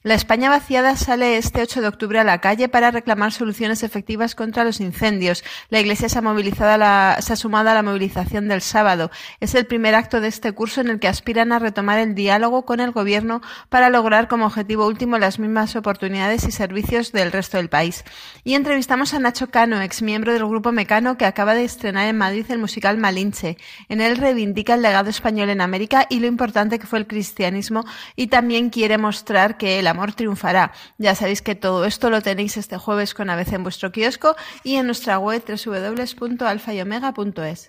La España vaciada sale este 8 de octubre a la calle para reclamar soluciones efectivas contra los incendios. La Iglesia se ha, sumado a la movilización del sábado. Es el primer acto de este curso en el que aspiran a retomar el diálogo con el Gobierno para lograr como objetivo último las mismas oportunidades y servicios del resto del país. Y entrevistamos a Nacho Cano, ex miembro del Grupo Mecano, que acaba de estrenar en Madrid el musical Malinche. En él reivindica el legado español en América y lo importante que fue el cristianismo y también quiere mostrar que la amor triunfará. Ya sabéis que todo esto lo tenéis este jueves con ABC en vuestro kiosco y en nuestra web www.alfayomega.es.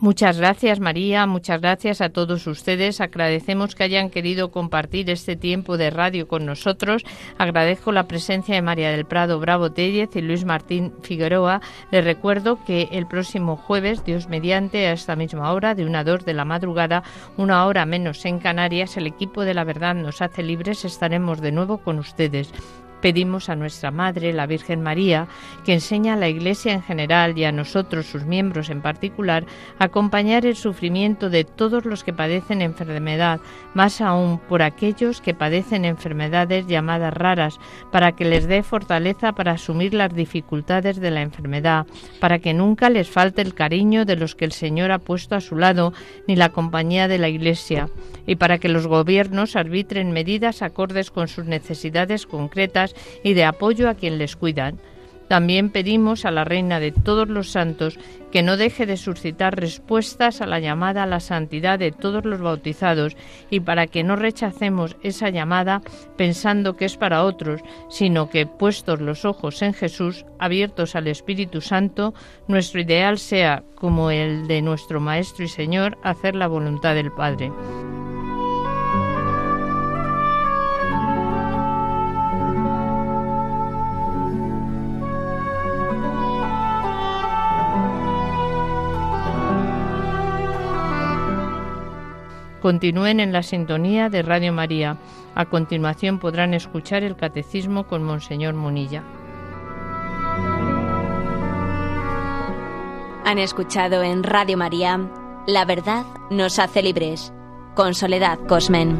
Muchas gracias María, muchas gracias a todos ustedes. Agradecemos que hayan querido compartir este tiempo de radio con nosotros. Agradezco la presencia de María del Prado Bravo Tellez y Luis Martín Figueroa. Les recuerdo que el próximo jueves, Dios mediante, a esta misma hora, de una a dos de la madrugada, una hora menos en Canarias, el equipo de la verdad nos hace libres. Estaremos de nuevo con ustedes. Pedimos a nuestra Madre, la Virgen María, que enseña a la Iglesia en general y a nosotros, sus miembros en particular, a acompañar el sufrimiento de todos los que padecen enfermedad, más aún por aquellos que padecen enfermedades llamadas raras, para que les dé fortaleza para asumir las dificultades de la enfermedad, para que nunca les falte el cariño de los que el Señor ha puesto a su lado, ni la compañía de la Iglesia, y para que los gobiernos arbitren medidas acordes con sus necesidades concretas y de apoyo a quien les cuidan. También pedimos a la Reina de todos los santos que no deje de suscitar respuestas a la llamada a la santidad de todos los bautizados y para que no rechacemos esa llamada pensando que es para otros, sino que puestos los ojos en Jesús, abiertos al Espíritu Santo, nuestro ideal sea, como el de nuestro Maestro y Señor, hacer la voluntad del Padre. Continúen en la sintonía de Radio María. A continuación podrán escuchar el Catecismo con Monseñor Munilla. Han escuchado en Radio María La verdad nos hace libres con Soledad Cosmen.